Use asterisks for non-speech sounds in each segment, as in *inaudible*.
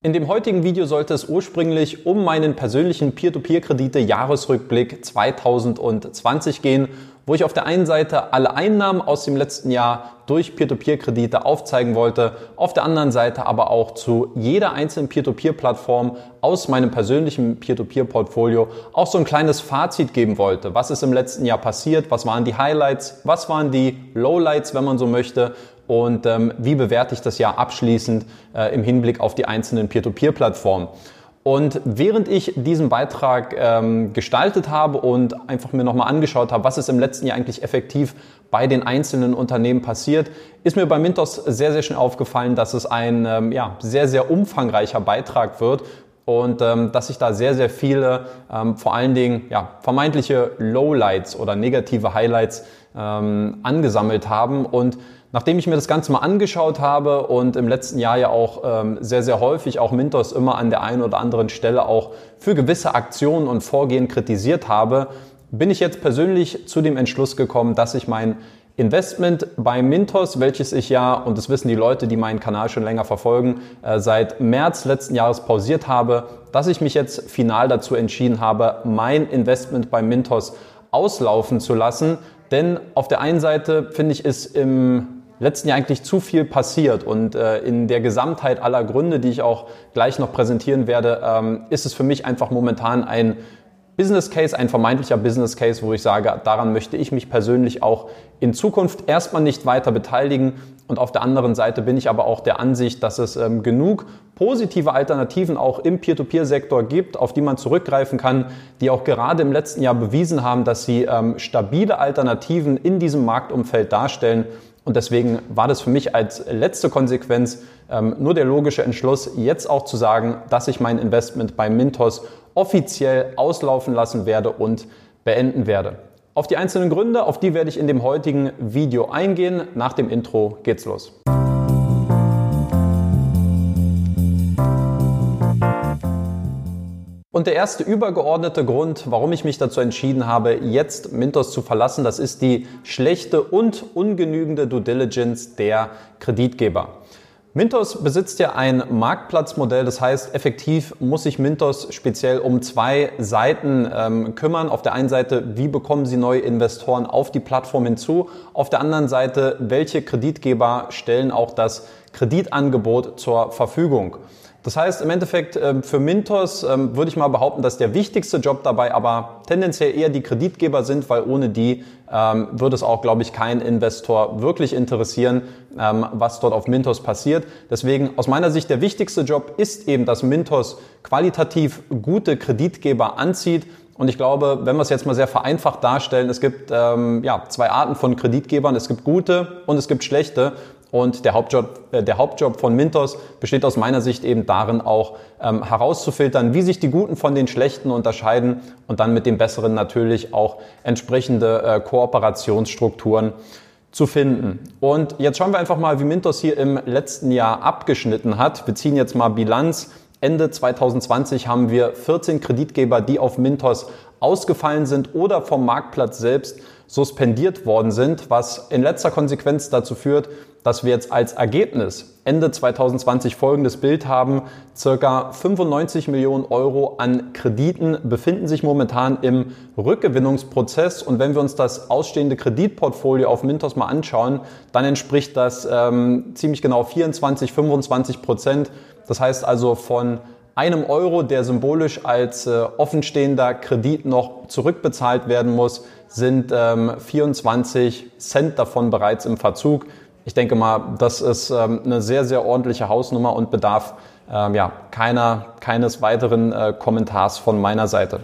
In dem heutigen Video sollte es ursprünglich um meinen persönlichen Peer-to-Peer-Kredite-Jahresrückblick 2020 gehen, wo ich auf der einen Seite alle Einnahmen aus dem letzten Jahr durch Peer-to-Peer-Kredite aufzeigen wollte, auf der anderen Seite aber auch zu jeder einzelnen Peer-to-Peer-Plattform aus meinem persönlichen Peer-to-Peer-Portfolio auch so ein kleines Fazit geben wollte. Was ist im letzten Jahr passiert? Was waren die Highlights? Was waren die Lowlights, wenn man so möchte? Und ähm, wie bewerte ich das Jahr abschließend äh, im Hinblick auf die einzelnen Peer-to-Peer-Plattformen. Und während ich diesen Beitrag ähm, gestaltet habe und einfach mir nochmal angeschaut habe, was ist im letzten Jahr eigentlich effektiv bei den einzelnen Unternehmen passiert, ist mir bei Mintos sehr, sehr schnell aufgefallen, dass es ein ähm, ja, sehr, sehr umfangreicher Beitrag wird und ähm, dass sich da sehr, sehr viele, ähm, vor allen Dingen ja, vermeintliche Lowlights oder negative Highlights ähm, angesammelt haben. Und Nachdem ich mir das Ganze mal angeschaut habe und im letzten Jahr ja auch ähm, sehr, sehr häufig auch Mintos immer an der einen oder anderen Stelle auch für gewisse Aktionen und Vorgehen kritisiert habe, bin ich jetzt persönlich zu dem Entschluss gekommen, dass ich mein Investment bei Mintos, welches ich ja, und das wissen die Leute, die meinen Kanal schon länger verfolgen, äh, seit März letzten Jahres pausiert habe, dass ich mich jetzt final dazu entschieden habe, mein Investment bei Mintos auslaufen zu lassen. Denn auf der einen Seite finde ich, ist im letzten Jahr eigentlich zu viel passiert und äh, in der Gesamtheit aller Gründe, die ich auch gleich noch präsentieren werde, ähm, ist es für mich einfach momentan ein Business Case, ein vermeintlicher Business Case, wo ich sage, daran möchte ich mich persönlich auch in Zukunft erstmal nicht weiter beteiligen. Und auf der anderen Seite bin ich aber auch der Ansicht, dass es ähm, genug positive Alternativen auch im Peer-to-Peer-Sektor gibt, auf die man zurückgreifen kann, die auch gerade im letzten Jahr bewiesen haben, dass sie ähm, stabile Alternativen in diesem Marktumfeld darstellen. Und deswegen war das für mich als letzte Konsequenz ähm, nur der logische Entschluss, jetzt auch zu sagen, dass ich mein Investment bei Mintos offiziell auslaufen lassen werde und beenden werde. Auf die einzelnen Gründe, auf die werde ich in dem heutigen Video eingehen. Nach dem Intro geht's los. Und der erste übergeordnete Grund, warum ich mich dazu entschieden habe, jetzt Mintos zu verlassen, das ist die schlechte und ungenügende Due Diligence der Kreditgeber. Mintos besitzt ja ein Marktplatzmodell, das heißt, effektiv muss sich Mintos speziell um zwei Seiten ähm, kümmern. Auf der einen Seite, wie bekommen Sie neue Investoren auf die Plattform hinzu? Auf der anderen Seite, welche Kreditgeber stellen auch das Kreditangebot zur Verfügung? Das heißt, im Endeffekt ähm, für Mintos ähm, würde ich mal behaupten, dass der wichtigste Job dabei aber tendenziell eher die Kreditgeber sind, weil ohne die ähm, würde es auch, glaube ich, kein Investor wirklich interessieren, was dort auf Mintos passiert. Deswegen aus meiner Sicht der wichtigste Job ist eben, dass Mintos qualitativ gute Kreditgeber anzieht. Und ich glaube, wenn wir es jetzt mal sehr vereinfacht darstellen, es gibt ähm, ja, zwei Arten von Kreditgebern. Es gibt gute und es gibt schlechte. Und der Hauptjob, äh, der Hauptjob von Mintos besteht aus meiner Sicht eben darin, auch ähm, herauszufiltern, wie sich die Guten von den Schlechten unterscheiden und dann mit den Besseren natürlich auch entsprechende äh, Kooperationsstrukturen zu finden. Und jetzt schauen wir einfach mal, wie Mintos hier im letzten Jahr abgeschnitten hat. Wir ziehen jetzt mal Bilanz. Ende 2020 haben wir 14 Kreditgeber, die auf Mintos ausgefallen sind oder vom Marktplatz selbst suspendiert worden sind, was in letzter Konsequenz dazu führt, dass wir jetzt als Ergebnis Ende 2020 folgendes Bild haben. Circa 95 Millionen Euro an Krediten befinden sich momentan im Rückgewinnungsprozess. Und wenn wir uns das ausstehende Kreditportfolio auf Mintos mal anschauen, dann entspricht das ähm, ziemlich genau 24, 25 Prozent. Das heißt also von einem Euro, der symbolisch als äh, offenstehender Kredit noch zurückbezahlt werden muss, sind ähm, 24 Cent davon bereits im Verzug. Ich denke mal, das ist ähm, eine sehr, sehr ordentliche Hausnummer und bedarf ähm, ja, keiner, keines weiteren äh, Kommentars von meiner Seite.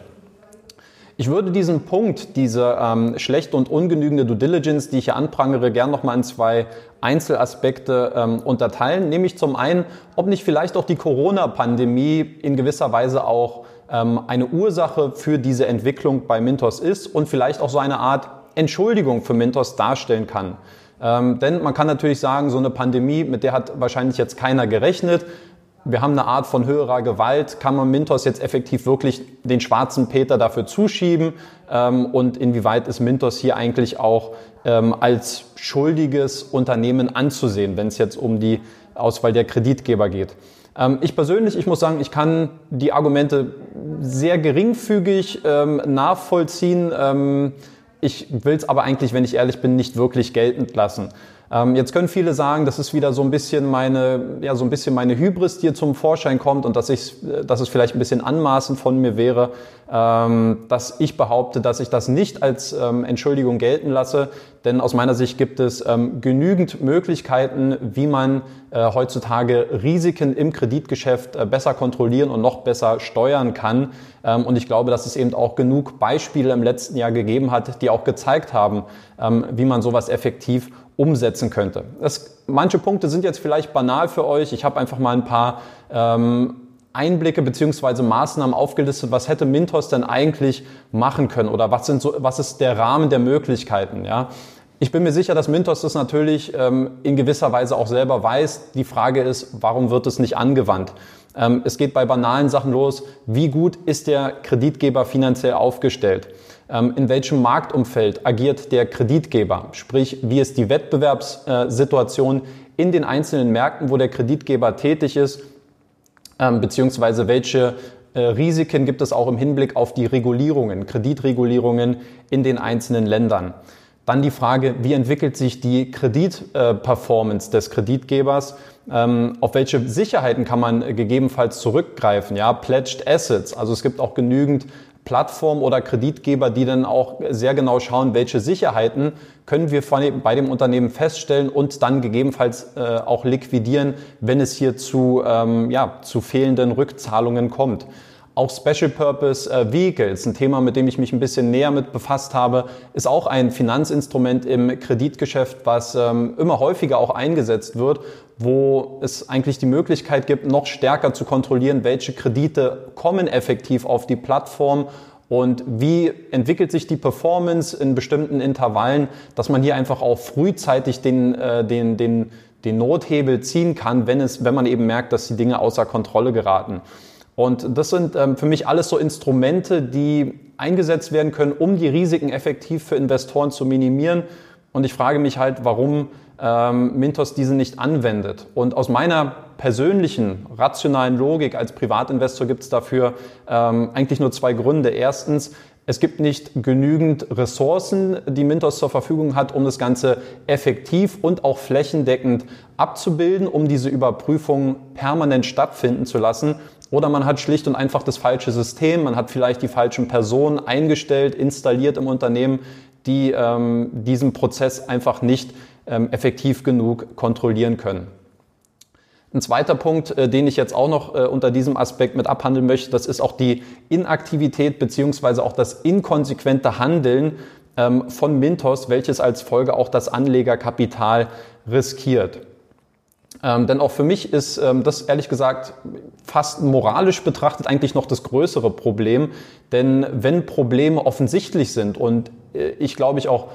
Ich würde diesen Punkt, diese ähm, schlechte und ungenügende Due Diligence, die ich hier anprangere, gern nochmal in zwei Einzelaspekte ähm, unterteilen. Nämlich zum einen, ob nicht vielleicht auch die Corona-Pandemie in gewisser Weise auch ähm, eine Ursache für diese Entwicklung bei Mintos ist und vielleicht auch so eine Art Entschuldigung für Mintos darstellen kann. Ähm, denn man kann natürlich sagen, so eine Pandemie, mit der hat wahrscheinlich jetzt keiner gerechnet. Wir haben eine Art von höherer Gewalt. Kann man Mintos jetzt effektiv wirklich den schwarzen Peter dafür zuschieben? Ähm, und inwieweit ist Mintos hier eigentlich auch ähm, als schuldiges Unternehmen anzusehen, wenn es jetzt um die Auswahl der Kreditgeber geht? Ähm, ich persönlich, ich muss sagen, ich kann die Argumente sehr geringfügig nachvollziehen. Ich will es aber eigentlich, wenn ich ehrlich bin, nicht wirklich geltend lassen. Ähm, jetzt können viele sagen, das ist wieder so ein bisschen meine, ja, so ein bisschen meine Hybris, die hier zum Vorschein kommt und dass ich, dass es vielleicht ein bisschen anmaßend von mir wäre, ähm, dass ich behaupte, dass ich das nicht als ähm, Entschuldigung gelten lasse, denn aus meiner Sicht gibt es ähm, genügend Möglichkeiten, wie man äh, heutzutage Risiken im Kreditgeschäft äh, besser kontrollieren und noch besser steuern kann. Ähm, und ich glaube, dass es eben auch genug Beispiele im letzten Jahr gegeben hat, die auch gezeigt haben, ähm, wie man sowas effektiv umsetzen könnte. Das, manche Punkte sind jetzt vielleicht banal für euch. Ich habe einfach mal ein paar ähm, Einblicke beziehungsweise Maßnahmen aufgelistet, was hätte Mintos denn eigentlich machen können oder was, sind so, was ist der Rahmen der Möglichkeiten. Ja? Ich bin mir sicher, dass Mintos das natürlich ähm, in gewisser Weise auch selber weiß. Die Frage ist, warum wird es nicht angewandt? Ähm, es geht bei banalen Sachen los. Wie gut ist der Kreditgeber finanziell aufgestellt? Ähm, in welchem Marktumfeld agiert der Kreditgeber? Sprich, wie ist die Wettbewerbssituation in den einzelnen Märkten, wo der Kreditgeber tätig ist? Ähm, beziehungsweise welche äh, Risiken gibt es auch im Hinblick auf die Regulierungen, Kreditregulierungen in den einzelnen Ländern? Dann die Frage, wie entwickelt sich die Kreditperformance des Kreditgebers? Ähm, auf welche Sicherheiten kann man gegebenenfalls zurückgreifen? Ja, Pledged Assets. Also es gibt auch genügend Plattformen oder Kreditgeber, die dann auch sehr genau schauen, welche Sicherheiten können wir bei dem Unternehmen feststellen und dann gegebenenfalls äh, auch liquidieren, wenn es hier zu, ähm, ja, zu fehlenden Rückzahlungen kommt. Auch Special Purpose äh, Vehicles, ein Thema, mit dem ich mich ein bisschen näher mit befasst habe, ist auch ein Finanzinstrument im Kreditgeschäft, was ähm, immer häufiger auch eingesetzt wird, wo es eigentlich die Möglichkeit gibt, noch stärker zu kontrollieren, welche Kredite kommen effektiv auf die Plattform und wie entwickelt sich die Performance in bestimmten Intervallen, dass man hier einfach auch frühzeitig den, äh, den, den, den Nothebel ziehen kann, wenn, es, wenn man eben merkt, dass die Dinge außer Kontrolle geraten. Und das sind ähm, für mich alles so Instrumente, die eingesetzt werden können, um die Risiken effektiv für Investoren zu minimieren. Und ich frage mich halt, warum ähm, Mintos diese nicht anwendet. Und aus meiner persönlichen, rationalen Logik als Privatinvestor gibt es dafür ähm, eigentlich nur zwei Gründe. Erstens, es gibt nicht genügend Ressourcen, die Mintos zur Verfügung hat, um das Ganze effektiv und auch flächendeckend abzubilden, um diese Überprüfung permanent stattfinden zu lassen. Oder man hat schlicht und einfach das falsche System, man hat vielleicht die falschen Personen eingestellt, installiert im Unternehmen, die ähm, diesen Prozess einfach nicht ähm, effektiv genug kontrollieren können. Ein zweiter Punkt, äh, den ich jetzt auch noch äh, unter diesem Aspekt mit abhandeln möchte, das ist auch die Inaktivität beziehungsweise auch das inkonsequente Handeln ähm, von Mintos, welches als Folge auch das Anlegerkapital riskiert. Ähm, denn auch für mich ist ähm, das ehrlich gesagt fast moralisch betrachtet eigentlich noch das größere Problem. Denn wenn Probleme offensichtlich sind und äh, ich glaube ich auch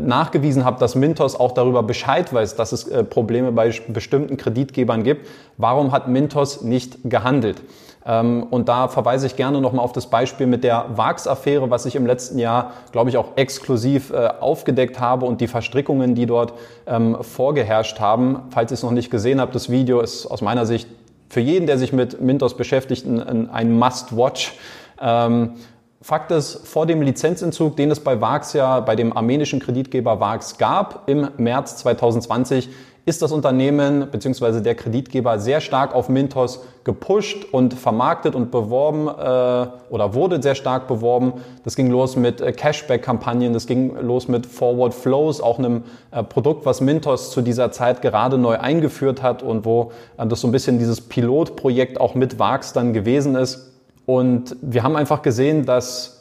nachgewiesen habe, dass Mintos auch darüber Bescheid weiß, dass es äh, Probleme bei bestimmten Kreditgebern gibt, warum hat Mintos nicht gehandelt? Ähm, und da verweise ich gerne nochmal auf das Beispiel mit der Vax-Affäre, was ich im letzten Jahr, glaube ich, auch exklusiv äh, aufgedeckt habe und die Verstrickungen, die dort ähm, vorgeherrscht haben. Falls ihr es noch nicht gesehen habt, das Video ist aus meiner Sicht für jeden, der sich mit Mintos beschäftigt, ein Must-Watch. Fakt ist, vor dem Lizenzentzug, den es bei VAX ja, bei dem armenischen Kreditgeber VAX gab, im März 2020, ist das Unternehmen bzw. der Kreditgeber sehr stark auf Mintos gepusht und vermarktet und beworben äh, oder wurde sehr stark beworben. Das ging los mit äh, Cashback-Kampagnen, das ging los mit Forward Flows, auch einem äh, Produkt, was Mintos zu dieser Zeit gerade neu eingeführt hat und wo äh, das so ein bisschen dieses Pilotprojekt auch mit VAX dann gewesen ist. Und wir haben einfach gesehen, dass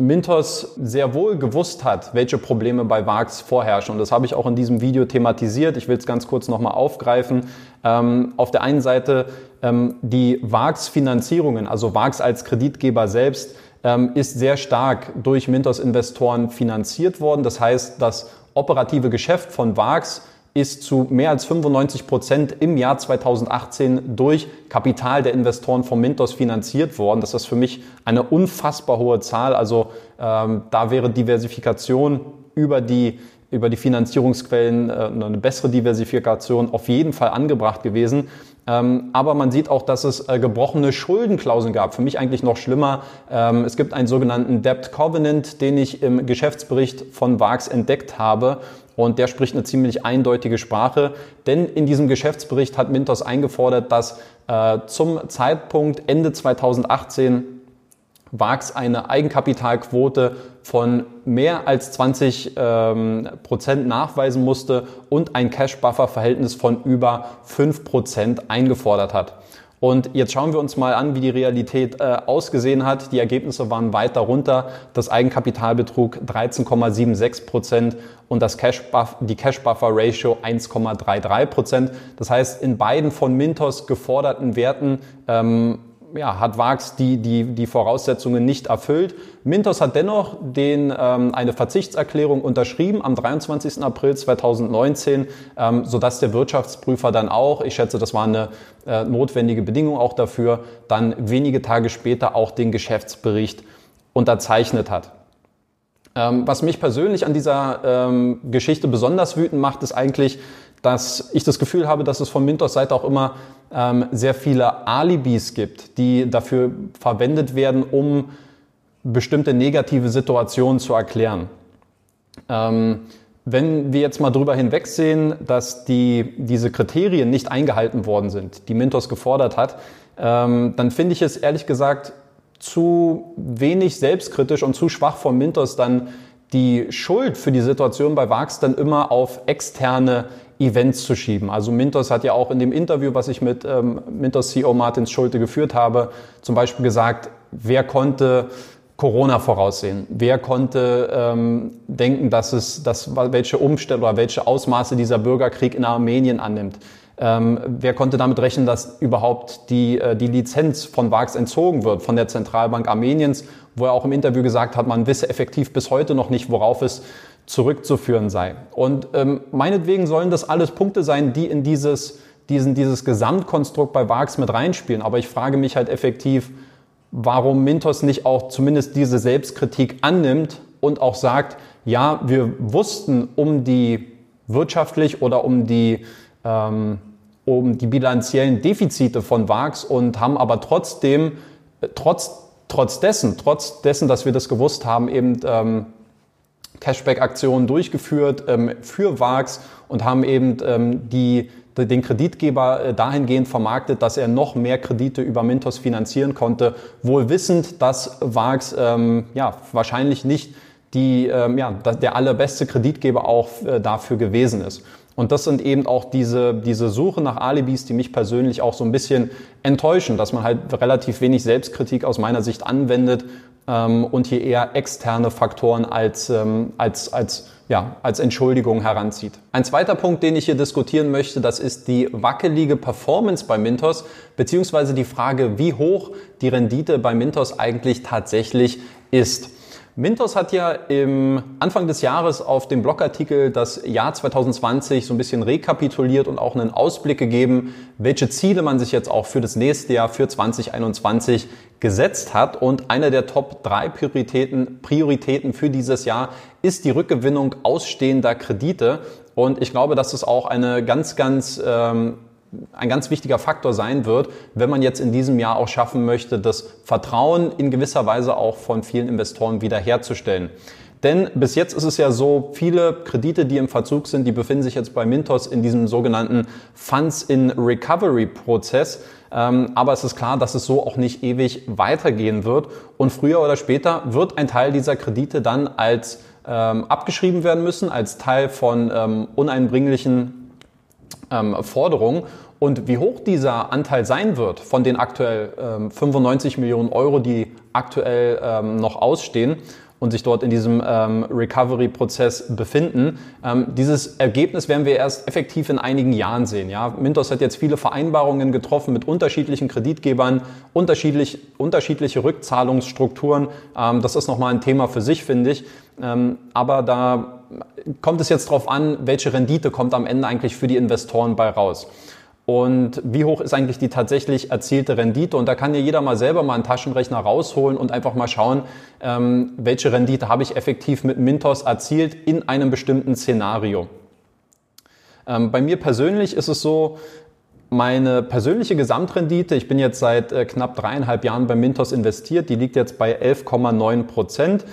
Mintos sehr wohl gewusst hat, welche Probleme bei VAX vorherrschen. Und das habe ich auch in diesem Video thematisiert. Ich will es ganz kurz nochmal aufgreifen. Ähm, auf der einen Seite ähm, die VAX-Finanzierungen, also VAX als Kreditgeber selbst, ähm, ist sehr stark durch Mintos-Investoren finanziert worden. Das heißt, das operative Geschäft von VAX ist zu mehr als 95 Prozent im Jahr 2018 durch Kapital der Investoren von Mintos finanziert worden. Das ist für mich eine unfassbar hohe Zahl. Also ähm, da wäre Diversifikation über die über die Finanzierungsquellen äh, eine bessere Diversifikation auf jeden Fall angebracht gewesen. Ähm, aber man sieht auch, dass es äh, gebrochene Schuldenklauseln gab. Für mich eigentlich noch schlimmer. Ähm, es gibt einen sogenannten Debt Covenant, den ich im Geschäftsbericht von VAX entdeckt habe. Und der spricht eine ziemlich eindeutige Sprache, denn in diesem Geschäftsbericht hat Mintos eingefordert, dass äh, zum Zeitpunkt Ende 2018 VAX eine Eigenkapitalquote von mehr als 20 ähm, Prozent nachweisen musste und ein Cash-Buffer-Verhältnis von über 5 Prozent eingefordert hat. Und jetzt schauen wir uns mal an, wie die Realität äh, ausgesehen hat. Die Ergebnisse waren weiter runter. Das Eigenkapital betrug 13,76 Prozent und das Cash Buff, die Cash Buffer Ratio 1,33 Prozent. Das heißt, in beiden von Mintos geforderten Werten ähm, ja, hat VAX die, die, die Voraussetzungen nicht erfüllt. Mintos hat dennoch den, ähm, eine Verzichtserklärung unterschrieben am 23. April 2019, ähm, sodass der Wirtschaftsprüfer dann auch, ich schätze, das war eine äh, notwendige Bedingung auch dafür, dann wenige Tage später auch den Geschäftsbericht unterzeichnet hat. Ähm, was mich persönlich an dieser ähm, Geschichte besonders wütend macht, ist eigentlich, dass ich das Gefühl habe, dass es von Mintos Seite auch immer ähm, sehr viele Alibis gibt, die dafür verwendet werden, um bestimmte negative Situationen zu erklären. Ähm, wenn wir jetzt mal drüber hinwegsehen, dass die, diese Kriterien nicht eingehalten worden sind, die Mintos gefordert hat, ähm, dann finde ich es ehrlich gesagt zu wenig selbstkritisch und zu schwach von Mintos dann die Schuld für die Situation bei VAX dann immer auf externe Events zu schieben. Also Mintos hat ja auch in dem Interview, was ich mit ähm, Mintos CEO Martins Schulte geführt habe, zum Beispiel gesagt, wer konnte Corona voraussehen? Wer konnte ähm, denken, dass es, dass, welche Umstände oder welche Ausmaße dieser Bürgerkrieg in Armenien annimmt? Ähm, wer konnte damit rechnen, dass überhaupt die, äh, die Lizenz von VAX entzogen wird von der Zentralbank Armeniens, wo er auch im Interview gesagt hat, man wisse effektiv bis heute noch nicht, worauf es zurückzuführen sei. Und ähm, meinetwegen sollen das alles Punkte sein, die in dieses, diesen, dieses Gesamtkonstrukt bei VAX mit reinspielen. Aber ich frage mich halt effektiv, warum Mintos nicht auch zumindest diese Selbstkritik annimmt und auch sagt, ja, wir wussten um die wirtschaftlich oder um die, ähm, um die bilanziellen Defizite von VAX und haben aber trotzdem, äh, trotz, trotz dessen, trotz dessen, dass wir das gewusst haben, eben ähm, Cashback-Aktionen durchgeführt ähm, für VAX und haben eben ähm, die, den Kreditgeber äh, dahingehend vermarktet, dass er noch mehr Kredite über Mintos finanzieren konnte, wohl wissend, dass VAX ähm, ja, wahrscheinlich nicht die, ähm, ja, der allerbeste Kreditgeber auch äh, dafür gewesen ist. Und das sind eben auch diese, diese Suche nach Alibis, die mich persönlich auch so ein bisschen enttäuschen, dass man halt relativ wenig Selbstkritik aus meiner Sicht anwendet ähm, und hier eher externe Faktoren als, ähm, als, als, ja, als Entschuldigung heranzieht. Ein zweiter Punkt, den ich hier diskutieren möchte, das ist die wackelige Performance bei Mintos, beziehungsweise die Frage, wie hoch die Rendite bei Mintos eigentlich tatsächlich ist. Mintos hat ja im Anfang des Jahres auf dem Blogartikel das Jahr 2020 so ein bisschen rekapituliert und auch einen Ausblick gegeben, welche Ziele man sich jetzt auch für das nächste Jahr, für 2021 gesetzt hat. Und eine der Top 3 Prioritäten, Prioritäten für dieses Jahr ist die Rückgewinnung ausstehender Kredite. Und ich glaube, dass es auch eine ganz, ganz ähm, ein ganz wichtiger Faktor sein wird, wenn man jetzt in diesem Jahr auch schaffen möchte, das Vertrauen in gewisser Weise auch von vielen Investoren wiederherzustellen. Denn bis jetzt ist es ja so, viele Kredite, die im Verzug sind, die befinden sich jetzt bei Mintos in diesem sogenannten Funds in Recovery Prozess. Ähm, aber es ist klar, dass es so auch nicht ewig weitergehen wird. Und früher oder später wird ein Teil dieser Kredite dann als ähm, abgeschrieben werden müssen, als Teil von ähm, uneinbringlichen ähm, Forderung. Und wie hoch dieser Anteil sein wird von den aktuell ähm, 95 Millionen Euro, die aktuell ähm, noch ausstehen und sich dort in diesem ähm, Recovery-Prozess befinden. Ähm, dieses Ergebnis werden wir erst effektiv in einigen Jahren sehen. Ja? Mintos hat jetzt viele Vereinbarungen getroffen mit unterschiedlichen Kreditgebern, unterschiedlich, unterschiedliche Rückzahlungsstrukturen. Ähm, das ist nochmal ein Thema für sich, finde ich. Ähm, aber da kommt es jetzt darauf an, welche Rendite kommt am Ende eigentlich für die Investoren bei raus. Und wie hoch ist eigentlich die tatsächlich erzielte Rendite? Und da kann ja jeder mal selber mal einen Taschenrechner rausholen und einfach mal schauen, ähm, welche Rendite habe ich effektiv mit Mintos erzielt in einem bestimmten Szenario. Ähm, bei mir persönlich ist es so, Meine persönliche Gesamtrendite, ich bin jetzt seit äh, knapp dreieinhalb Jahren bei Mintos investiert, die liegt jetzt bei 11,9 Prozent.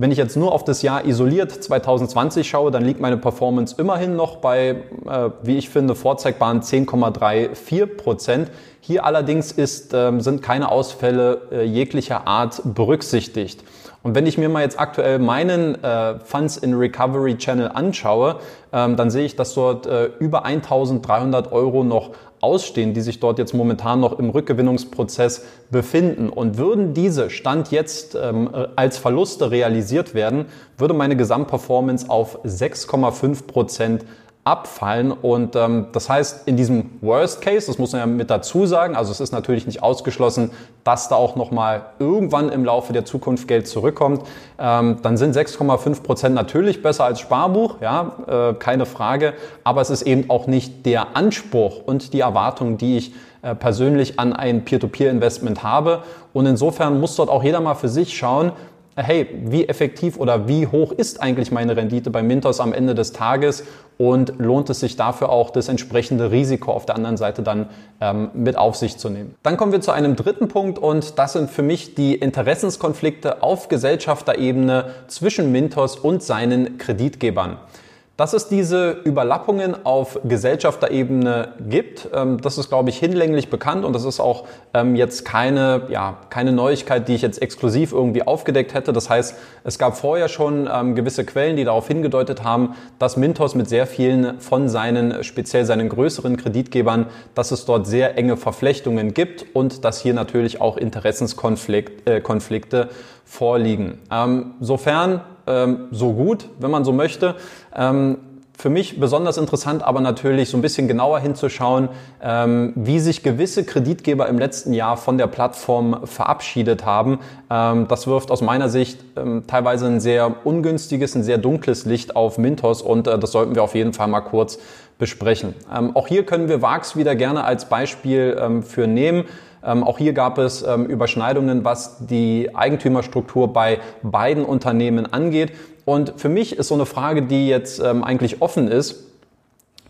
Wenn ich jetzt nur auf das Jahr isoliert 2020 schaue, dann liegt meine Performance immerhin noch bei, äh, wie ich finde, vorzeigbaren 10,34 Prozent. Hier allerdings ist, äh, sind keine Ausfälle äh, jeglicher Art berücksichtigt. Und wenn ich mir mal jetzt aktuell meinen äh, Funds in Recovery Channel anschaue, ähm, dann sehe ich, dass dort äh, über 1300 Euro noch ausstehen, die sich dort jetzt momentan noch im Rückgewinnungsprozess befinden. Und würden diese Stand jetzt ähm, als Verluste realisiert werden, würde meine Gesamtperformance auf 6,5 Prozent abfallen. Und ähm, das heißt, in diesem Worst Case, das muss man ja mit dazu sagen, also es ist natürlich nicht ausgeschlossen, dass da auch nochmal irgendwann im Laufe der Zukunft Geld zurückkommt, ähm, dann sind 6,5 Prozent natürlich besser als Sparbuch, ja, äh, keine Frage. Aber es ist eben auch nicht der Anspruch und die Erwartung, die ich äh, persönlich an ein Peer-to-Peer-Investment habe. Und insofern muss dort auch jeder mal für sich schauen, hey, wie effektiv oder wie hoch ist eigentlich meine Rendite bei Mintos am Ende des Tages und lohnt es sich dafür auch das entsprechende Risiko auf der anderen Seite dann ähm, mit auf sich zu nehmen. Dann kommen wir zu einem dritten Punkt und das sind für mich die Interessenskonflikte auf Gesellschafterebene zwischen Mintos und seinen Kreditgebern. Dass es diese Überlappungen auf Gesellschafterebene gibt, ähm, das ist, glaube ich, hinlänglich bekannt und das ist auch ähm, jetzt keine, ja, keine Neuigkeit, die ich jetzt exklusiv irgendwie aufgedeckt hätte. Das heißt, es gab vorher schon ähm, gewisse Quellen, die darauf hingedeutet haben, dass Mintos mit sehr vielen von seinen, speziell seinen größeren Kreditgebern, dass es dort sehr enge Verflechtungen gibt und dass hier natürlich auch Interessenskonflikte äh, vorliegen. sofern ähm, so gut, wenn man so möchte. Ähm, für mich besonders interessant, aber natürlich so ein bisschen genauer hinzuschauen, ähm, wie sich gewisse Kreditgeber im letzten Jahr von der Plattform verabschiedet haben. Ähm, das wirft aus meiner Sicht ähm, teilweise ein sehr ungünstiges, ein sehr dunkles Licht auf Mintos und äh, das sollten wir auf jeden Fall mal kurz besprechen. Ähm, auch hier können wir VAX wieder gerne als Beispiel ähm, für nehmen. Ähm, auch hier gab es ähm, Überschneidungen, was die Eigentümerstruktur bei beiden Unternehmen angeht. Und für mich ist so eine Frage, die jetzt ähm, eigentlich offen ist,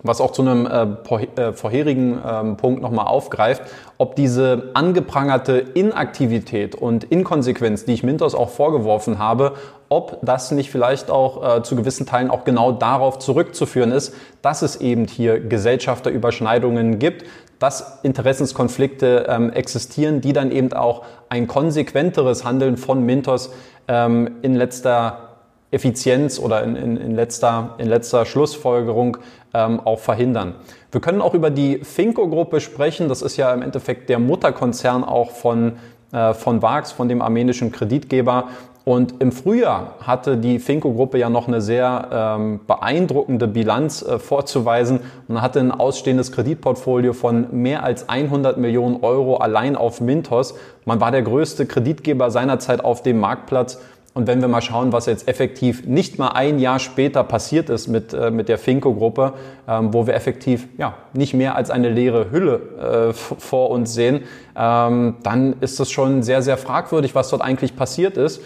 was auch zu einem äh, äh vorherigen ähm, Punkt nochmal aufgreift, ob diese angeprangerte Inaktivität und Inkonsequenz, die ich Mintos auch vorgeworfen habe, ob das nicht vielleicht auch äh, zu gewissen Teilen auch genau darauf zurückzuführen ist, dass es eben hier Gesellschafterüberschneidungen gibt, dass Interessenskonflikte ähm, existieren, die dann eben auch ein konsequenteres Handeln von Mintos ähm, in letzter Effizienz oder in, in, in, letzter, in letzter Schlussfolgerung ähm, auch verhindern. Wir können auch über die Finco-Gruppe sprechen. Das ist ja im Endeffekt der Mutterkonzern auch von, äh, von VAX, von dem armenischen Kreditgeber. Und im Frühjahr hatte die Finco-Gruppe ja noch eine sehr ähm, beeindruckende Bilanz äh, vorzuweisen und hatte ein ausstehendes Kreditportfolio von mehr als 100 Millionen Euro allein auf Mintos. Man war der größte Kreditgeber seinerzeit auf dem Marktplatz. Und wenn wir mal schauen, was jetzt effektiv nicht mal ein Jahr später passiert ist mit, äh, mit der Finco-Gruppe, ähm, wo wir effektiv ja, nicht mehr als eine leere Hülle äh, vor uns sehen, ähm, dann ist es schon sehr, sehr fragwürdig, was dort eigentlich passiert ist.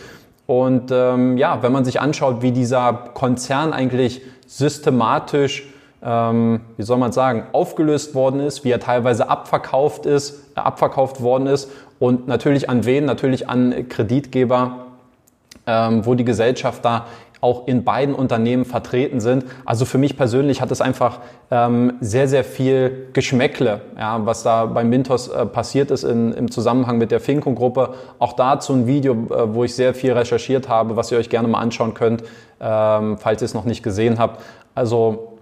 Und ähm, ja, wenn man sich anschaut, wie dieser Konzern eigentlich systematisch, ähm, wie soll man sagen, aufgelöst worden ist, wie er teilweise abverkauft ist, äh, abverkauft worden ist und natürlich an wen? Natürlich an Kreditgeber, ähm, wo die Gesellschaft da auch in beiden Unternehmen vertreten sind. Also für mich persönlich hat es einfach ähm, sehr, sehr viel Geschmäckle, ja, was da beim Mintos äh, passiert ist in, im Zusammenhang mit der Finko-Gruppe. Auch dazu ein Video, äh, wo ich sehr viel recherchiert habe, was ihr euch gerne mal anschauen könnt, ähm, falls ihr es noch nicht gesehen habt. Also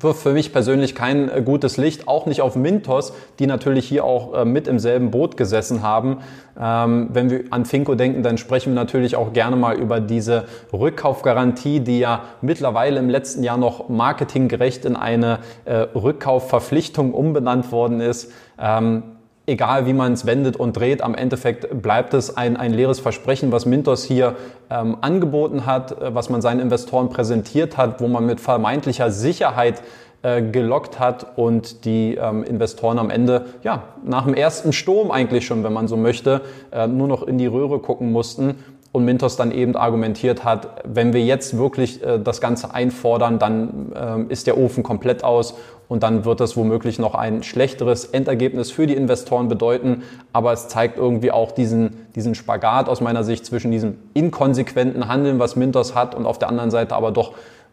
wirft für mich persönlich kein äh, gutes Licht, auch nicht auf Mintos, die natürlich hier auch äh, mit im selben Boot gesessen haben. Ähm, wenn wir an Finco denken, dann sprechen wir natürlich auch gerne mal über diese Rückkaufgarantie, die ja mittlerweile im letzten Jahr noch marketinggerecht in eine äh, Rückkaufverpflichtung umbenannt worden ist. Egal wie man es wendet und dreht, am Endeffekt bleibt es ein, ein leeres Versprechen, was Mintos hier ähm, angeboten hat, äh, was man seinen Investoren präsentiert hat, wo man mit vermeintlicher Sicherheit äh, gelockt hat und die ähm, Investoren am Ende, ja, nach dem ersten Sturm eigentlich schon, wenn man so möchte, äh, nur noch in die Röhre gucken mussten und Mintos dann eben argumentiert hat, wenn wir jetzt wirklich äh, das Ganze einfordern, dann äh, ist der Ofen komplett aus und dann wird das womöglich noch ein schlechteres Endergebnis für die Investoren bedeuten. Aber es zeigt irgendwie auch diesen, diesen Spagat aus meiner Sicht zwischen diesem inkonsequenten Handeln, was Mintos hat, und auf der anderen Seite aber doch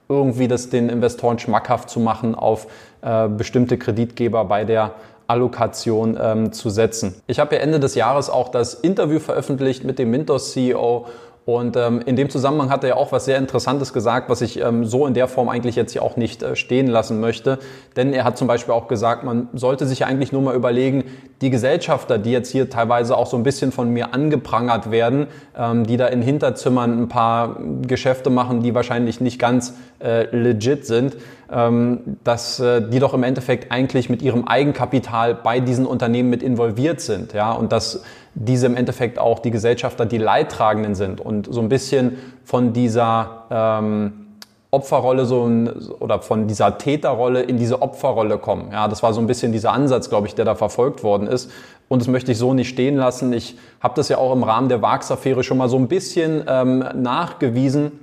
irgendwie das den Investoren schmackhaft zu machen, auf äh, bestimmte Kreditgeber bei der Allokation ähm, zu setzen. Ich habe ja Ende des Jahres auch das Interview veröffentlicht mit dem Mintos CEO und ähm, in dem Zusammenhang hat er ja auch was sehr Interessantes gesagt, was ich ähm, so in der Form eigentlich jetzt hier auch nicht äh, stehen lassen möchte. Denn er hat zum Beispiel auch gesagt, man sollte sich eigentlich nur mal überlegen, die Gesellschafter, die jetzt hier teilweise auch so ein bisschen von mir angeprangert werden, ähm, die da in Hinterzimmern ein paar Geschäfte machen, die wahrscheinlich nicht ganz äh, legit sind, ähm, dass äh, die doch im Endeffekt eigentlich mit ihrem Eigenkapital bei diesen Unternehmen mit involviert sind. Ja? Und dass diese im Endeffekt auch die Gesellschafter die Leidtragenden sind und so ein bisschen von dieser ähm, Opferrolle so ein, oder von dieser Täterrolle in diese Opferrolle kommen. Ja, das war so ein bisschen dieser Ansatz, glaube ich, der da verfolgt worden ist. Und das möchte ich so nicht stehen lassen. Ich habe das ja auch im Rahmen der Vax-Affäre schon mal so ein bisschen ähm, nachgewiesen,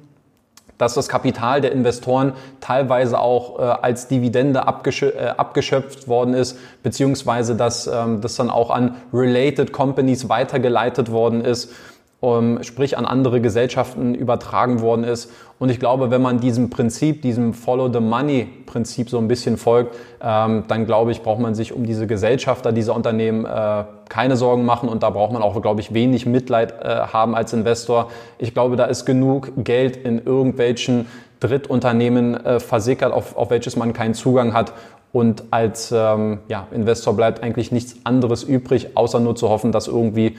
dass das Kapital der Investoren teilweise auch äh, als Dividende abgeschö äh, abgeschöpft worden ist, beziehungsweise dass ähm, das dann auch an related Companies weitergeleitet worden ist sprich an andere Gesellschaften übertragen worden ist. Und ich glaube, wenn man diesem Prinzip, diesem Follow the Money Prinzip so ein bisschen folgt, ähm, dann glaube ich, braucht man sich um diese Gesellschafter dieser Unternehmen äh, keine Sorgen machen und da braucht man auch, glaube ich, wenig Mitleid äh, haben als Investor. Ich glaube, da ist genug Geld in irgendwelchen Drittunternehmen äh, versickert, auf, auf welches man keinen Zugang hat. Und als ähm, ja, Investor bleibt eigentlich nichts anderes übrig, außer nur zu hoffen, dass irgendwie ähm,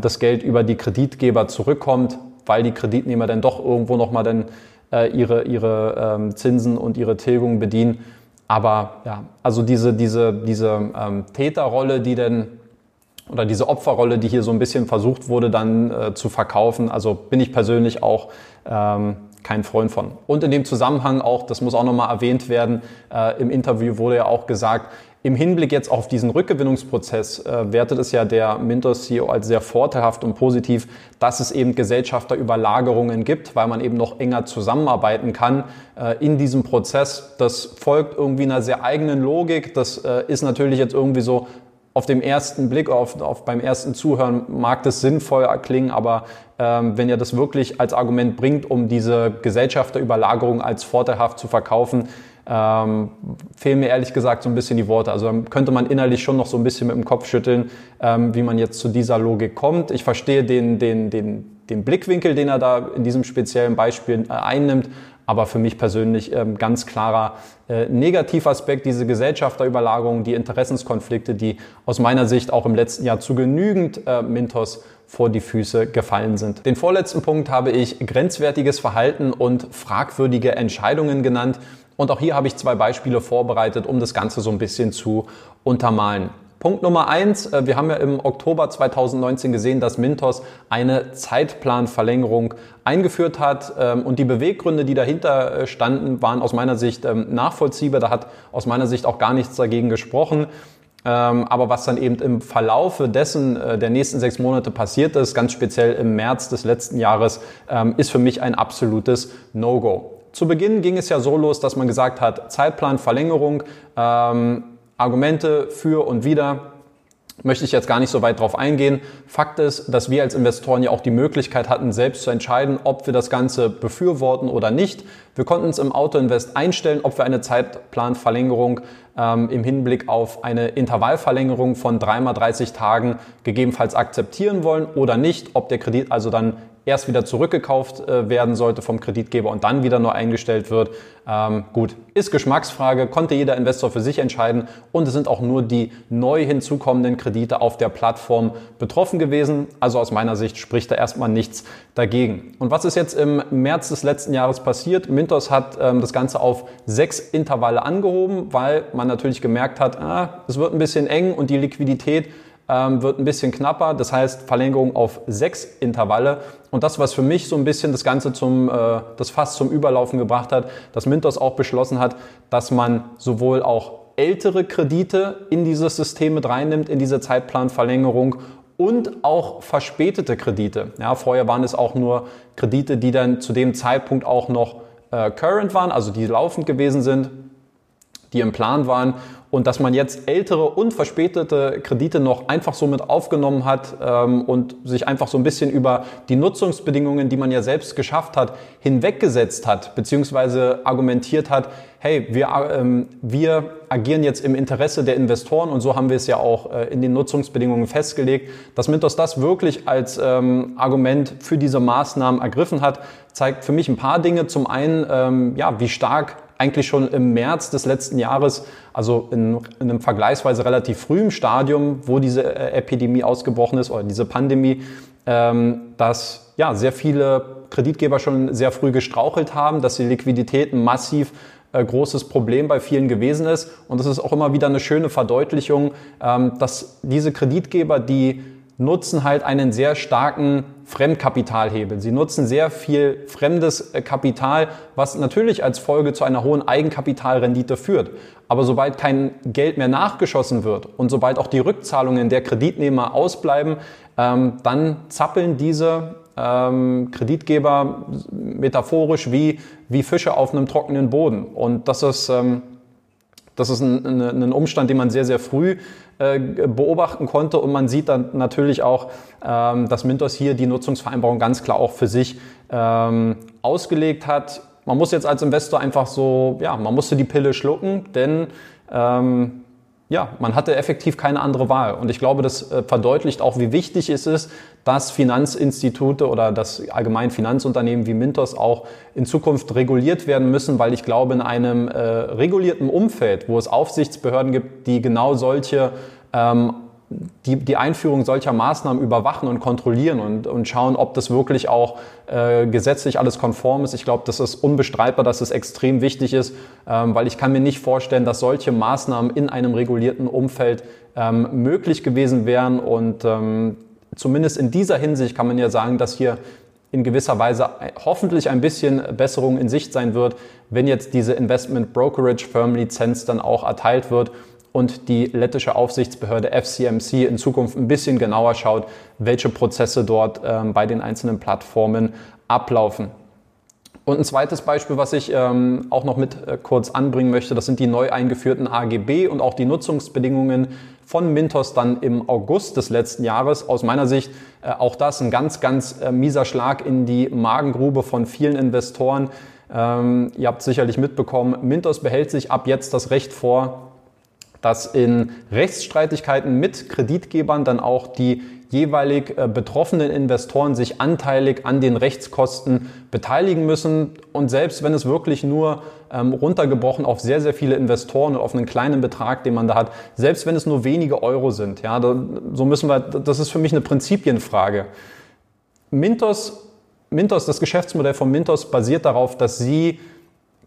das Geld über die Kreditgeber zurückkommt, weil die Kreditnehmer dann doch irgendwo nochmal dann äh, ihre, ihre ähm, Zinsen und ihre Tilgungen bedienen. Aber ja, also diese, diese, diese ähm, Täterrolle, die denn oder diese Opferrolle, die hier so ein bisschen versucht wurde dann äh, zu verkaufen, also bin ich persönlich auch ähm, kein Freund von. Und in dem Zusammenhang auch, das muss auch nochmal erwähnt werden, äh, im Interview wurde ja auch gesagt, im Hinblick jetzt auf diesen Rückgewinnungsprozess äh, wertet es ja der Mintos CEO als sehr vorteilhaft und positiv, dass es eben Gesellschafterüberlagerungen gibt, weil man eben noch enger zusammenarbeiten kann äh, in diesem Prozess. Das folgt irgendwie einer sehr eigenen Logik. Das äh, ist natürlich jetzt irgendwie so auf dem ersten Blick, auf, auf beim ersten Zuhören mag das sinnvoll klingen, aber ähm, wenn ihr das wirklich als Argument bringt, um diese Gesellschafterüberlagerung als vorteilhaft zu verkaufen, ähm, fehlen mir ehrlich gesagt so ein bisschen die Worte. Also könnte man innerlich schon noch so ein bisschen mit dem Kopf schütteln, ähm, wie man jetzt zu dieser Logik kommt. Ich verstehe den, den, den, den Blickwinkel, den er da in diesem speziellen Beispiel äh, einnimmt, aber für mich persönlich ähm, ganz klarer äh, Negativaspekt, diese Gesellschafterüberlagerung, die Interessenskonflikte, die aus meiner Sicht auch im letzten Jahr zu genügend äh, Mintos vor die Füße gefallen sind. Den vorletzten Punkt habe ich grenzwertiges Verhalten und fragwürdige Entscheidungen genannt. Und auch hier habe ich zwei Beispiele vorbereitet, um das Ganze so ein bisschen zu untermalen. Punkt Nummer eins, äh, wir haben ja im Oktober 2019 gesehen, dass Mintos eine Zeitplanverlängerung eingeführt hat ähm, und die Beweggründe, die dahinter äh, standen, waren aus meiner Sicht ähm, nachvollziehbar. Da hat aus meiner Sicht auch gar nichts dagegen gesprochen. Ähm, aber was dann eben im Verlaufe dessen äh, der nächsten sechs Monate passiert ist, ganz speziell im März des letzten Jahres, ist für mich ein absolutes No-Go. Zu Beginn ging es ja so los, dass man gesagt hat, Zeitplanverlängerung, ähm, Argumente für und wider möchte ich jetzt gar nicht so weit drauf eingehen. Fakt ist, dass wir als Investoren ja auch die Möglichkeit hatten, selbst zu entscheiden, ob wir das Ganze befürworten oder nicht. Wir konnten uns im Autoinvest einstellen, ob wir eine Zeitplanverlängerung ähm, im Hinblick auf eine Intervallverlängerung von dreimal 30 Tagen gegebenenfalls akzeptieren wollen oder nicht, ob der Kredit also dann erst wieder zurückgekauft äh, werden sollte vom Kreditgeber und dann wieder neu eingestellt wird. Ähm, gut, ist Geschmacksfrage, konnte jeder Investor für sich entscheiden und es sind auch nur die neu hinzukommenden Kredite auf der Plattform betroffen gewesen. Also aus meiner Sicht spricht da erstmal nichts dagegen. Und was ist jetzt im März des letzten Jahres passiert? Mintos hat ähm, das Ganze auf sechs Intervalle angehoben, weil man natürlich gemerkt hat, ah, es wird ein bisschen eng und die Liquidität ähm, wird ein bisschen knapper. Das heißt Verlängerung auf sechs Intervalle. Und das, was für mich so ein bisschen das Ganze zum, äh, das Fass zum Überlaufen gebracht hat, dass Mintos auch beschlossen hat, dass man sowohl auch ältere Kredite in dieses System mit reinnimmt, in diese Zeitplanverlängerung und auch verspätete Kredite. Ja, vorher waren es auch nur Kredite, die dann zu dem Zeitpunkt auch noch äh, current waren, also die laufend gewesen sind, die im Plan waren und dass man jetzt ältere und verspätete Kredite noch einfach so mit aufgenommen hat ähm, und sich einfach so ein bisschen über die Nutzungsbedingungen, die man ja selbst geschafft hat, hinweggesetzt hat, beziehungsweise argumentiert hat, hey, wir, ähm, wir agieren jetzt im Interesse der Investoren und so haben wir es ja auch äh, in den Nutzungsbedingungen festgelegt. Dass Mintos das wirklich als ähm, Argument für diese Maßnahmen ergriffen hat, zeigt für mich ein paar Dinge. Zum einen, ähm, ja, wie stark eigentlich schon im März des letzten Jahres, also in, in einem vergleichsweise relativ frühen Stadium, wo diese äh, Epidemie ausgebrochen ist oder diese Pandemie, ähm, dass ja, sehr viele Kreditgeber schon sehr früh gestrauchelt haben, dass die Liquiditäten massiv äh, großes Problem bei vielen gewesen ist. Und das ist auch immer wieder eine schöne Verdeutlichung, ähm, dass diese Kreditgeber, die nutzen halt einen sehr starken Fremdkapitalhebel. Sie nutzen sehr viel fremdes äh, Kapital, was natürlich als Folge zu einer hohen Eigenkapitalrendite führt. Aber sobald kein Geld mehr nachgeschossen wird und sobald auch die Rückzahlungen der Kreditnehmer ausbleiben, ähm, dann zappeln diese ähm, Kreditgeber metaphorisch wie, wie Fische auf einem trockenen Boden. Und das ist, ähm, das ist ein, ein, Umstand, den man sehr, sehr früh äh, beobachten konnte. Und man sieht dann natürlich auch, ähm, dass Mintos hier die Nutzungsvereinbarung ganz klar auch für sich ähm, ausgelegt hat. Man muss jetzt als Investor einfach so, ja, man musste die Pille schlucken, denn ähm, ja, man hatte effektiv keine andere Wahl. Und ich glaube, das äh, verdeutlicht auch, wie wichtig es ist, dass Finanzinstitute oder das allgemein Finanzunternehmen wie Mintos auch in Zukunft reguliert werden müssen, weil ich glaube, in einem äh, regulierten Umfeld, wo es Aufsichtsbehörden gibt, die genau solche ähm, die, die Einführung solcher Maßnahmen überwachen und kontrollieren und, und schauen, ob das wirklich auch äh, gesetzlich alles konform ist. Ich glaube, das ist unbestreitbar, dass es extrem wichtig ist, ähm, weil ich kann mir nicht vorstellen, dass solche Maßnahmen in einem regulierten Umfeld ähm, möglich gewesen wären. Und ähm, zumindest in dieser Hinsicht kann man ja sagen, dass hier in gewisser Weise hoffentlich ein bisschen Besserung in Sicht sein wird, wenn jetzt diese Investment Brokerage Firm Lizenz dann auch erteilt wird und die lettische Aufsichtsbehörde FCMC in Zukunft ein bisschen genauer schaut, welche Prozesse dort ähm, bei den einzelnen Plattformen ablaufen. Und ein zweites Beispiel, was ich ähm, auch noch mit äh, kurz anbringen möchte, das sind die neu eingeführten AGB und auch die Nutzungsbedingungen von Mintos dann im August des letzten Jahres. Aus meiner Sicht äh, auch das ein ganz, ganz äh, mieser Schlag in die Magengrube von vielen Investoren. Ähm, ihr habt sicherlich mitbekommen, Mintos behält sich ab jetzt das Recht vor, dass in Rechtsstreitigkeiten mit Kreditgebern dann auch die jeweilig äh, betroffenen Investoren sich anteilig an den Rechtskosten beteiligen müssen. Und selbst wenn es wirklich nur ähm, runtergebrochen auf sehr, sehr viele Investoren und auf einen kleinen Betrag, den man da hat, selbst wenn es nur wenige Euro sind, ja, da, so müssen wir, das ist für mich eine Prinzipienfrage. Mintos, Mintos, das Geschäftsmodell von Mintos basiert darauf, dass sie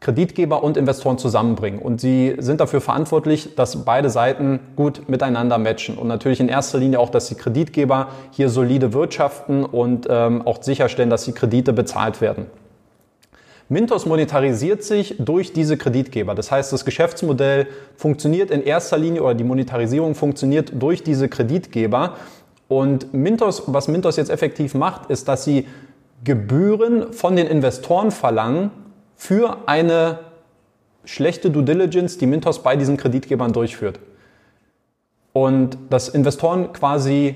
Kreditgeber und Investoren zusammenbringen. Und sie sind dafür verantwortlich, dass beide Seiten gut miteinander matchen. Und natürlich in erster Linie auch, dass die Kreditgeber hier solide wirtschaften und ähm, auch sicherstellen, dass die Kredite bezahlt werden. Mintos monetarisiert sich durch diese Kreditgeber. Das heißt, das Geschäftsmodell funktioniert in erster Linie oder die Monetarisierung funktioniert durch diese Kreditgeber. Und Mintos, was Mintos jetzt effektiv macht, ist, dass sie Gebühren von den Investoren verlangen, für eine schlechte Due Diligence, die Mintos bei diesen Kreditgebern durchführt. Und dass Investoren quasi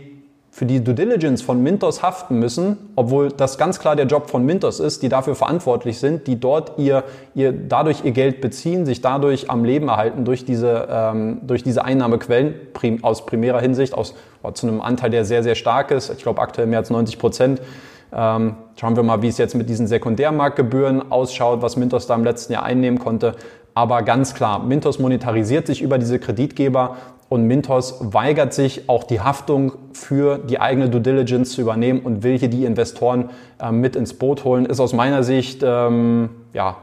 für die Due Diligence von Mintos haften müssen, obwohl das ganz klar der Job von Mintos ist, die dafür verantwortlich sind, die dort ihr, ihr dadurch ihr Geld beziehen, sich dadurch am Leben erhalten durch diese, ähm, durch diese Einnahmequellen prim, aus primärer Hinsicht, aus, oh, zu einem Anteil, der sehr, sehr stark ist. Ich glaube aktuell mehr als 90 Prozent ähm, schauen wir mal, wie es jetzt mit diesen Sekundärmarktgebühren ausschaut, was Mintos da im letzten Jahr einnehmen konnte. Aber ganz klar, Mintos monetarisiert sich über diese Kreditgeber und Mintos weigert sich auch die Haftung für die eigene Due Diligence zu übernehmen und will hier die Investoren äh, mit ins Boot holen. Ist aus meiner Sicht ähm, ja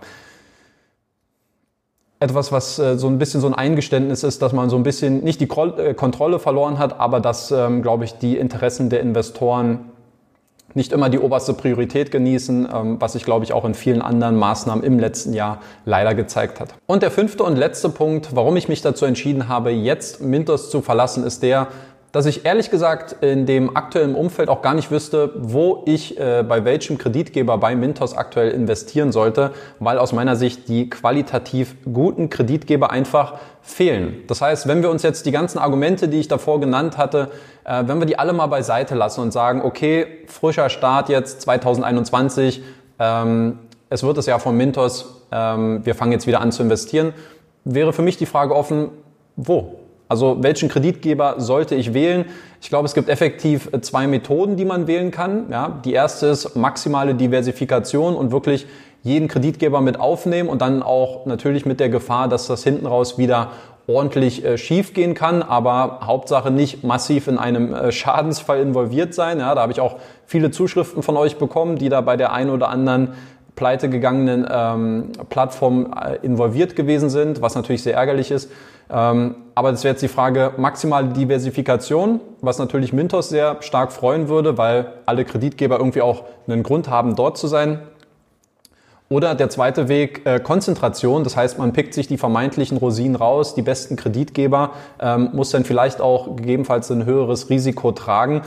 etwas, was äh, so ein bisschen so ein Eingeständnis ist, dass man so ein bisschen nicht die äh, Kontrolle verloren hat, aber dass, ähm, glaube ich, die Interessen der Investoren nicht immer die oberste Priorität genießen, ähm, was sich, glaube ich, auch in vielen anderen Maßnahmen im letzten Jahr leider gezeigt hat. Und der fünfte und letzte Punkt, warum ich mich dazu entschieden habe, jetzt Mintos zu verlassen, ist der, dass ich ehrlich gesagt in dem aktuellen Umfeld auch gar nicht wüsste, wo ich äh, bei welchem Kreditgeber bei Mintos aktuell investieren sollte, weil aus meiner Sicht die qualitativ guten Kreditgeber einfach fehlen. Das heißt, wenn wir uns jetzt die ganzen Argumente, die ich davor genannt hatte, äh, wenn wir die alle mal beiseite lassen und sagen, okay, frischer Start jetzt 2021, ähm, es wird das Jahr von Mintos, ähm, wir fangen jetzt wieder an zu investieren, wäre für mich die Frage offen, wo? Also welchen Kreditgeber sollte ich wählen? Ich glaube, es gibt effektiv zwei Methoden, die man wählen kann. Ja, die erste ist maximale Diversifikation und wirklich jeden Kreditgeber mit aufnehmen und dann auch natürlich mit der Gefahr, dass das hinten raus wieder ordentlich äh, schief gehen kann, aber Hauptsache nicht massiv in einem äh, *laughs* Schadensfall involviert sein. Ja, da habe ich auch viele Zuschriften von euch bekommen, die da bei der einen oder anderen pleite gegangenen ähm, Plattform äh, involviert gewesen sind, was natürlich sehr ärgerlich ist. Ähm, aber das wäre jetzt die Frage maximale Diversifikation, was natürlich Mintos sehr stark freuen würde, weil alle Kreditgeber irgendwie auch einen Grund haben, dort zu sein. Oder der zweite Weg, äh, Konzentration. Das heißt, man pickt sich die vermeintlichen Rosinen raus, die besten Kreditgeber, ähm, muss dann vielleicht auch gegebenenfalls ein höheres Risiko tragen.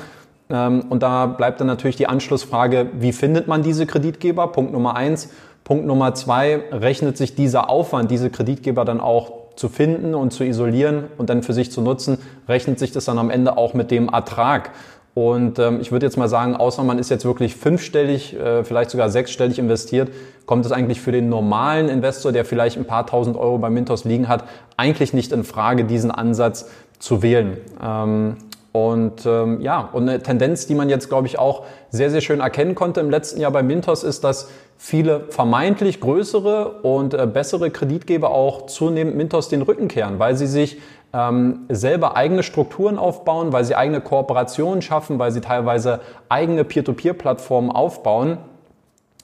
Ähm, und da bleibt dann natürlich die Anschlussfrage, wie findet man diese Kreditgeber? Punkt Nummer eins. Punkt Nummer zwei, rechnet sich dieser Aufwand, diese Kreditgeber dann auch zu finden und zu isolieren und dann für sich zu nutzen, rechnet sich das dann am Ende auch mit dem Ertrag. Und ähm, ich würde jetzt mal sagen, außer man ist jetzt wirklich fünfstellig, äh, vielleicht sogar sechsstellig investiert, kommt es eigentlich für den normalen Investor, der vielleicht ein paar tausend Euro bei Mintos liegen hat, eigentlich nicht in Frage, diesen Ansatz zu wählen. Ähm, und ähm, ja, und eine Tendenz, die man jetzt, glaube ich, auch sehr, sehr schön erkennen konnte im letzten Jahr bei Mintos, ist, dass viele vermeintlich größere und äh, bessere Kreditgeber auch zunehmend Mintos den Rücken kehren, weil sie sich ähm, selber eigene Strukturen aufbauen, weil sie eigene Kooperationen schaffen, weil sie teilweise eigene Peer-to-Peer-Plattformen aufbauen.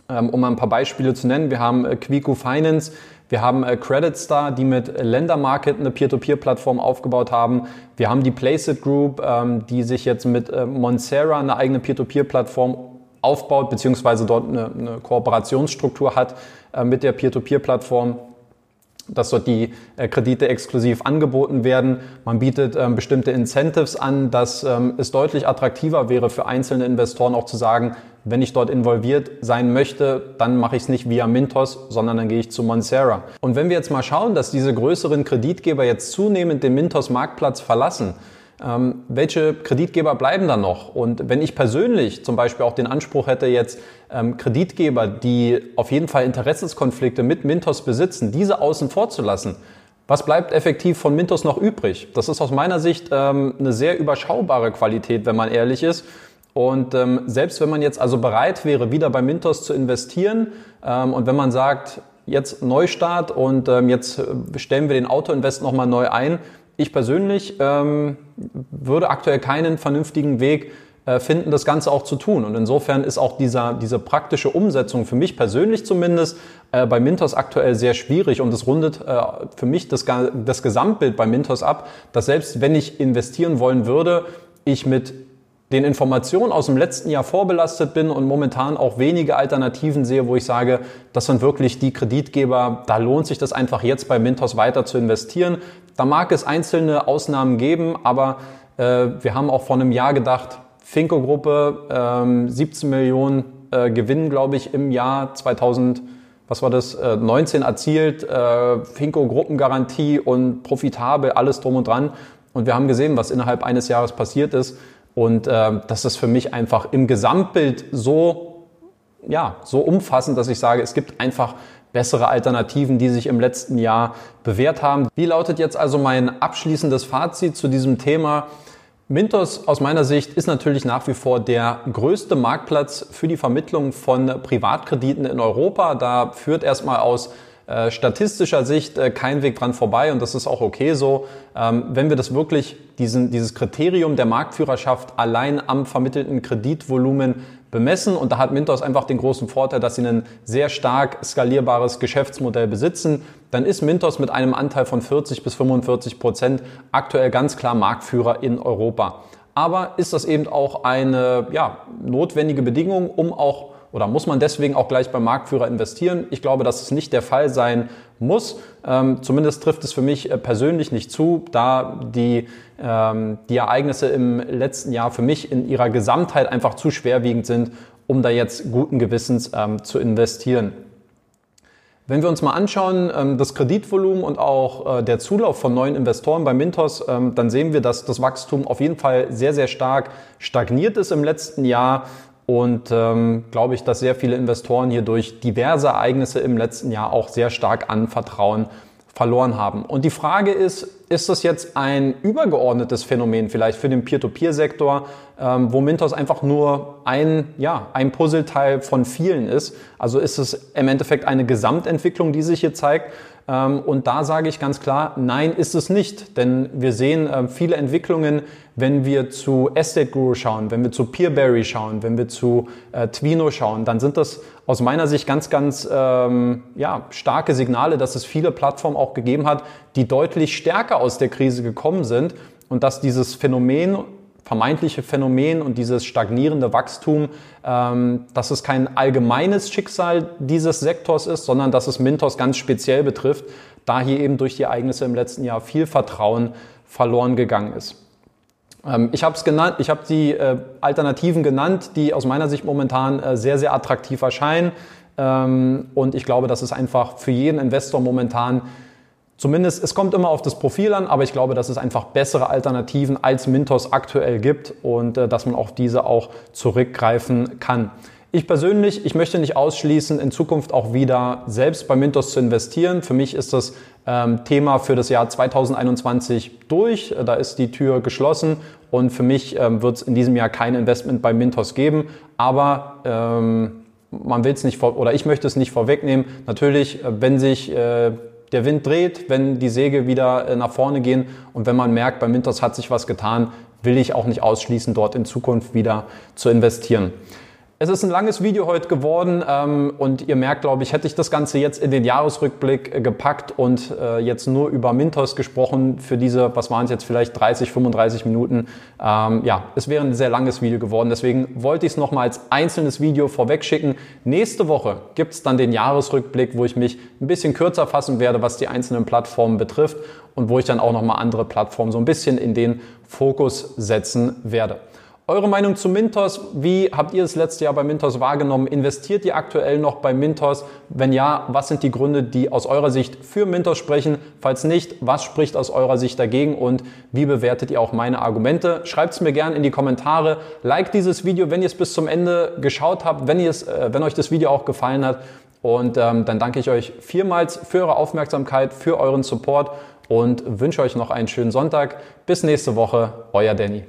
Ähm, um ein paar Beispiele zu nennen, wir haben äh, Quico Finance, wir haben äh, Credit Star, die mit Lender Market eine Peer-to-Peer-Plattform aufgebaut haben. Wir haben die Placeit Group, ähm, die sich jetzt mit äh, Monsera eine eigene Peer-to-Peer-Plattform aufbaut, beziehungsweise dort eine, eine Kooperationsstruktur hat äh, mit der Peer-to-Peer-Plattform dass dort die Kredite exklusiv angeboten werden. Man bietet ähm, bestimmte Incentives an, dass ähm, es deutlich attraktiver wäre für einzelne Investoren auch zu sagen, wenn ich dort involviert sein möchte, dann mache ich es nicht via Mintos, sondern dann gehe ich zu Monsera. Und wenn wir jetzt mal schauen, dass diese größeren Kreditgeber jetzt zunehmend den Mintos Marktplatz verlassen, ähm, welche Kreditgeber bleiben dann noch? Und wenn ich persönlich zum Beispiel auch den Anspruch hätte, jetzt ähm, Kreditgeber, die auf jeden Fall Interessenskonflikte mit Mintos besitzen, diese außen vor zu lassen, was bleibt effektiv von Mintos noch übrig? Das ist aus meiner Sicht ähm, eine sehr überschaubare Qualität, wenn man ehrlich ist. Und ähm, selbst wenn man jetzt also bereit wäre, wieder bei Mintos zu investieren ähm, und wenn man sagt, jetzt Neustart und ähm, jetzt äh, stellen wir den Autoinvest nochmal neu ein, ich persönlich ähm, würde aktuell keinen vernünftigen Weg äh, finden, das Ganze auch zu tun. Und insofern ist auch dieser, diese praktische Umsetzung für mich persönlich zumindest äh, bei Mintos aktuell sehr schwierig und es rundet äh, für mich das, das Gesamtbild bei Mintos ab, dass selbst wenn ich investieren wollen würde, ich mit den Informationen aus dem letzten Jahr vorbelastet bin und momentan auch wenige Alternativen sehe, wo ich sage, das sind wirklich die Kreditgeber, da lohnt sich das einfach jetzt bei Mintos weiter zu investieren. Da mag es einzelne Ausnahmen geben, aber äh, wir haben auch vor einem Jahr gedacht, Finco-Gruppe, ähm, 17 Millionen äh, Gewinn, glaube ich, im Jahr 2000, was war das, äh, 19 erzielt, äh, Finco-Gruppengarantie und profitabel, alles drum und dran. Und wir haben gesehen, was innerhalb eines Jahres passiert ist. Und äh, das ist für mich einfach im Gesamtbild so, ja, so umfassend, dass ich sage, es gibt einfach bessere Alternativen, die sich im letzten Jahr bewährt haben. Wie lautet jetzt also mein abschließendes Fazit zu diesem Thema? Mintos aus meiner Sicht ist natürlich nach wie vor der größte Marktplatz für die Vermittlung von Privatkrediten in Europa. Da führt erstmal aus äh, statistischer Sicht äh, kein Weg dran vorbei und das ist auch okay so. Ähm, wenn wir das wirklich, diesen, dieses Kriterium der Marktführerschaft allein am vermittelten Kreditvolumen bemessen und da hat Mintos einfach den großen Vorteil, dass sie ein sehr stark skalierbares Geschäftsmodell besitzen, dann ist Mintos mit einem Anteil von 40 bis 45 Prozent aktuell ganz klar Marktführer in Europa. Aber ist das eben auch eine ja, notwendige Bedingung, um auch oder muss man deswegen auch gleich beim Marktführer investieren? Ich glaube, dass es nicht der Fall sein muss. Ähm, zumindest trifft es für mich äh, persönlich nicht zu, da die, ähm, die Ereignisse im letzten Jahr für mich in ihrer Gesamtheit einfach zu schwerwiegend sind, um da jetzt guten Gewissens ähm, zu investieren. Wenn wir uns mal anschauen, ähm, das Kreditvolumen und auch äh, der Zulauf von neuen Investoren bei Mintos, ähm, dann sehen wir, dass das Wachstum auf jeden Fall sehr, sehr stark stagniert ist im letzten Jahr. Und ähm, glaube ich, dass sehr viele Investoren hier durch diverse Ereignisse im letzten Jahr auch sehr stark an Vertrauen verloren haben. Und die Frage ist, ist das jetzt ein übergeordnetes Phänomen vielleicht für den Peer-to-Peer-Sektor, ähm, wo Mintos einfach nur ein, ja, ein Puzzleteil von vielen ist? Also ist es im Endeffekt eine Gesamtentwicklung, die sich hier zeigt? Ähm, und da sage ich ganz klar, nein, ist es nicht. Denn wir sehen äh, viele Entwicklungen, wenn wir zu Estate Guru schauen, wenn wir zu Peerberry schauen, wenn wir zu äh, Twino schauen, dann sind das aus meiner Sicht ganz, ganz ähm, ja, starke Signale, dass es viele Plattformen auch gegeben hat, die deutlich stärker aus der Krise gekommen sind und dass dieses Phänomen vermeintliche Phänomen und dieses stagnierende Wachstum, ähm, dass es kein allgemeines Schicksal dieses Sektors ist, sondern dass es Mintos ganz speziell betrifft, da hier eben durch die Ereignisse im letzten Jahr viel Vertrauen verloren gegangen ist. Ähm, ich habe es genannt, ich habe die äh, Alternativen genannt, die aus meiner Sicht momentan äh, sehr, sehr attraktiv erscheinen. Ähm, und ich glaube, dass es einfach für jeden Investor momentan Zumindest, es kommt immer auf das Profil an, aber ich glaube, dass es einfach bessere Alternativen als Mintos aktuell gibt und äh, dass man auf diese auch zurückgreifen kann. Ich persönlich, ich möchte nicht ausschließen, in Zukunft auch wieder selbst bei Mintos zu investieren. Für mich ist das ähm, Thema für das Jahr 2021 durch. Da ist die Tür geschlossen und für mich ähm, wird es in diesem Jahr kein Investment bei Mintos geben. Aber ähm, man will es nicht vor, oder ich möchte es nicht vorwegnehmen. Natürlich, äh, wenn sich äh, der Wind dreht, wenn die Säge wieder äh, nach vorne gehen und wenn man merkt, bei Mintos hat sich was getan, will ich auch nicht ausschließen, dort in Zukunft wieder zu investieren. Es ist ein langes Video heute geworden ähm, und ihr merkt, glaube ich, hätte ich das Ganze jetzt in den Jahresrückblick äh, gepackt und äh, jetzt nur über Mintos gesprochen für diese, was waren es jetzt vielleicht 30, 35 Minuten. Ähm, ja, es wäre ein sehr langes Video geworden. Deswegen wollte ich es nochmal als einzelnes Video vorweg schicken. Nächste Woche gibt es dann den Jahresrückblick, wo ich mich ein bisschen kürzer fassen werde, was die einzelnen Plattformen betrifft und wo ich dann auch nochmal andere Plattformen so ein bisschen in den Fokus setzen werde. Eure Meinung zu Mintos? Wie habt ihr das letzte Jahr bei Mintos wahrgenommen? Investiert ihr aktuell noch bei Mintos? Wenn ja, was sind die Gründe, die aus eurer Sicht für Mintos sprechen? Falls nicht, was spricht aus eurer Sicht dagegen und wie bewertet ihr auch meine Argumente? Schreibt es mir gerne in die Kommentare. Like dieses Video, wenn ihr es bis zum Ende geschaut habt, wenn, ihr es, äh, wenn euch das Video auch gefallen hat. Und ähm, dann danke ich euch vielmals für eure Aufmerksamkeit, für euren Support und wünsche euch noch einen schönen Sonntag. Bis nächste Woche, euer Danny.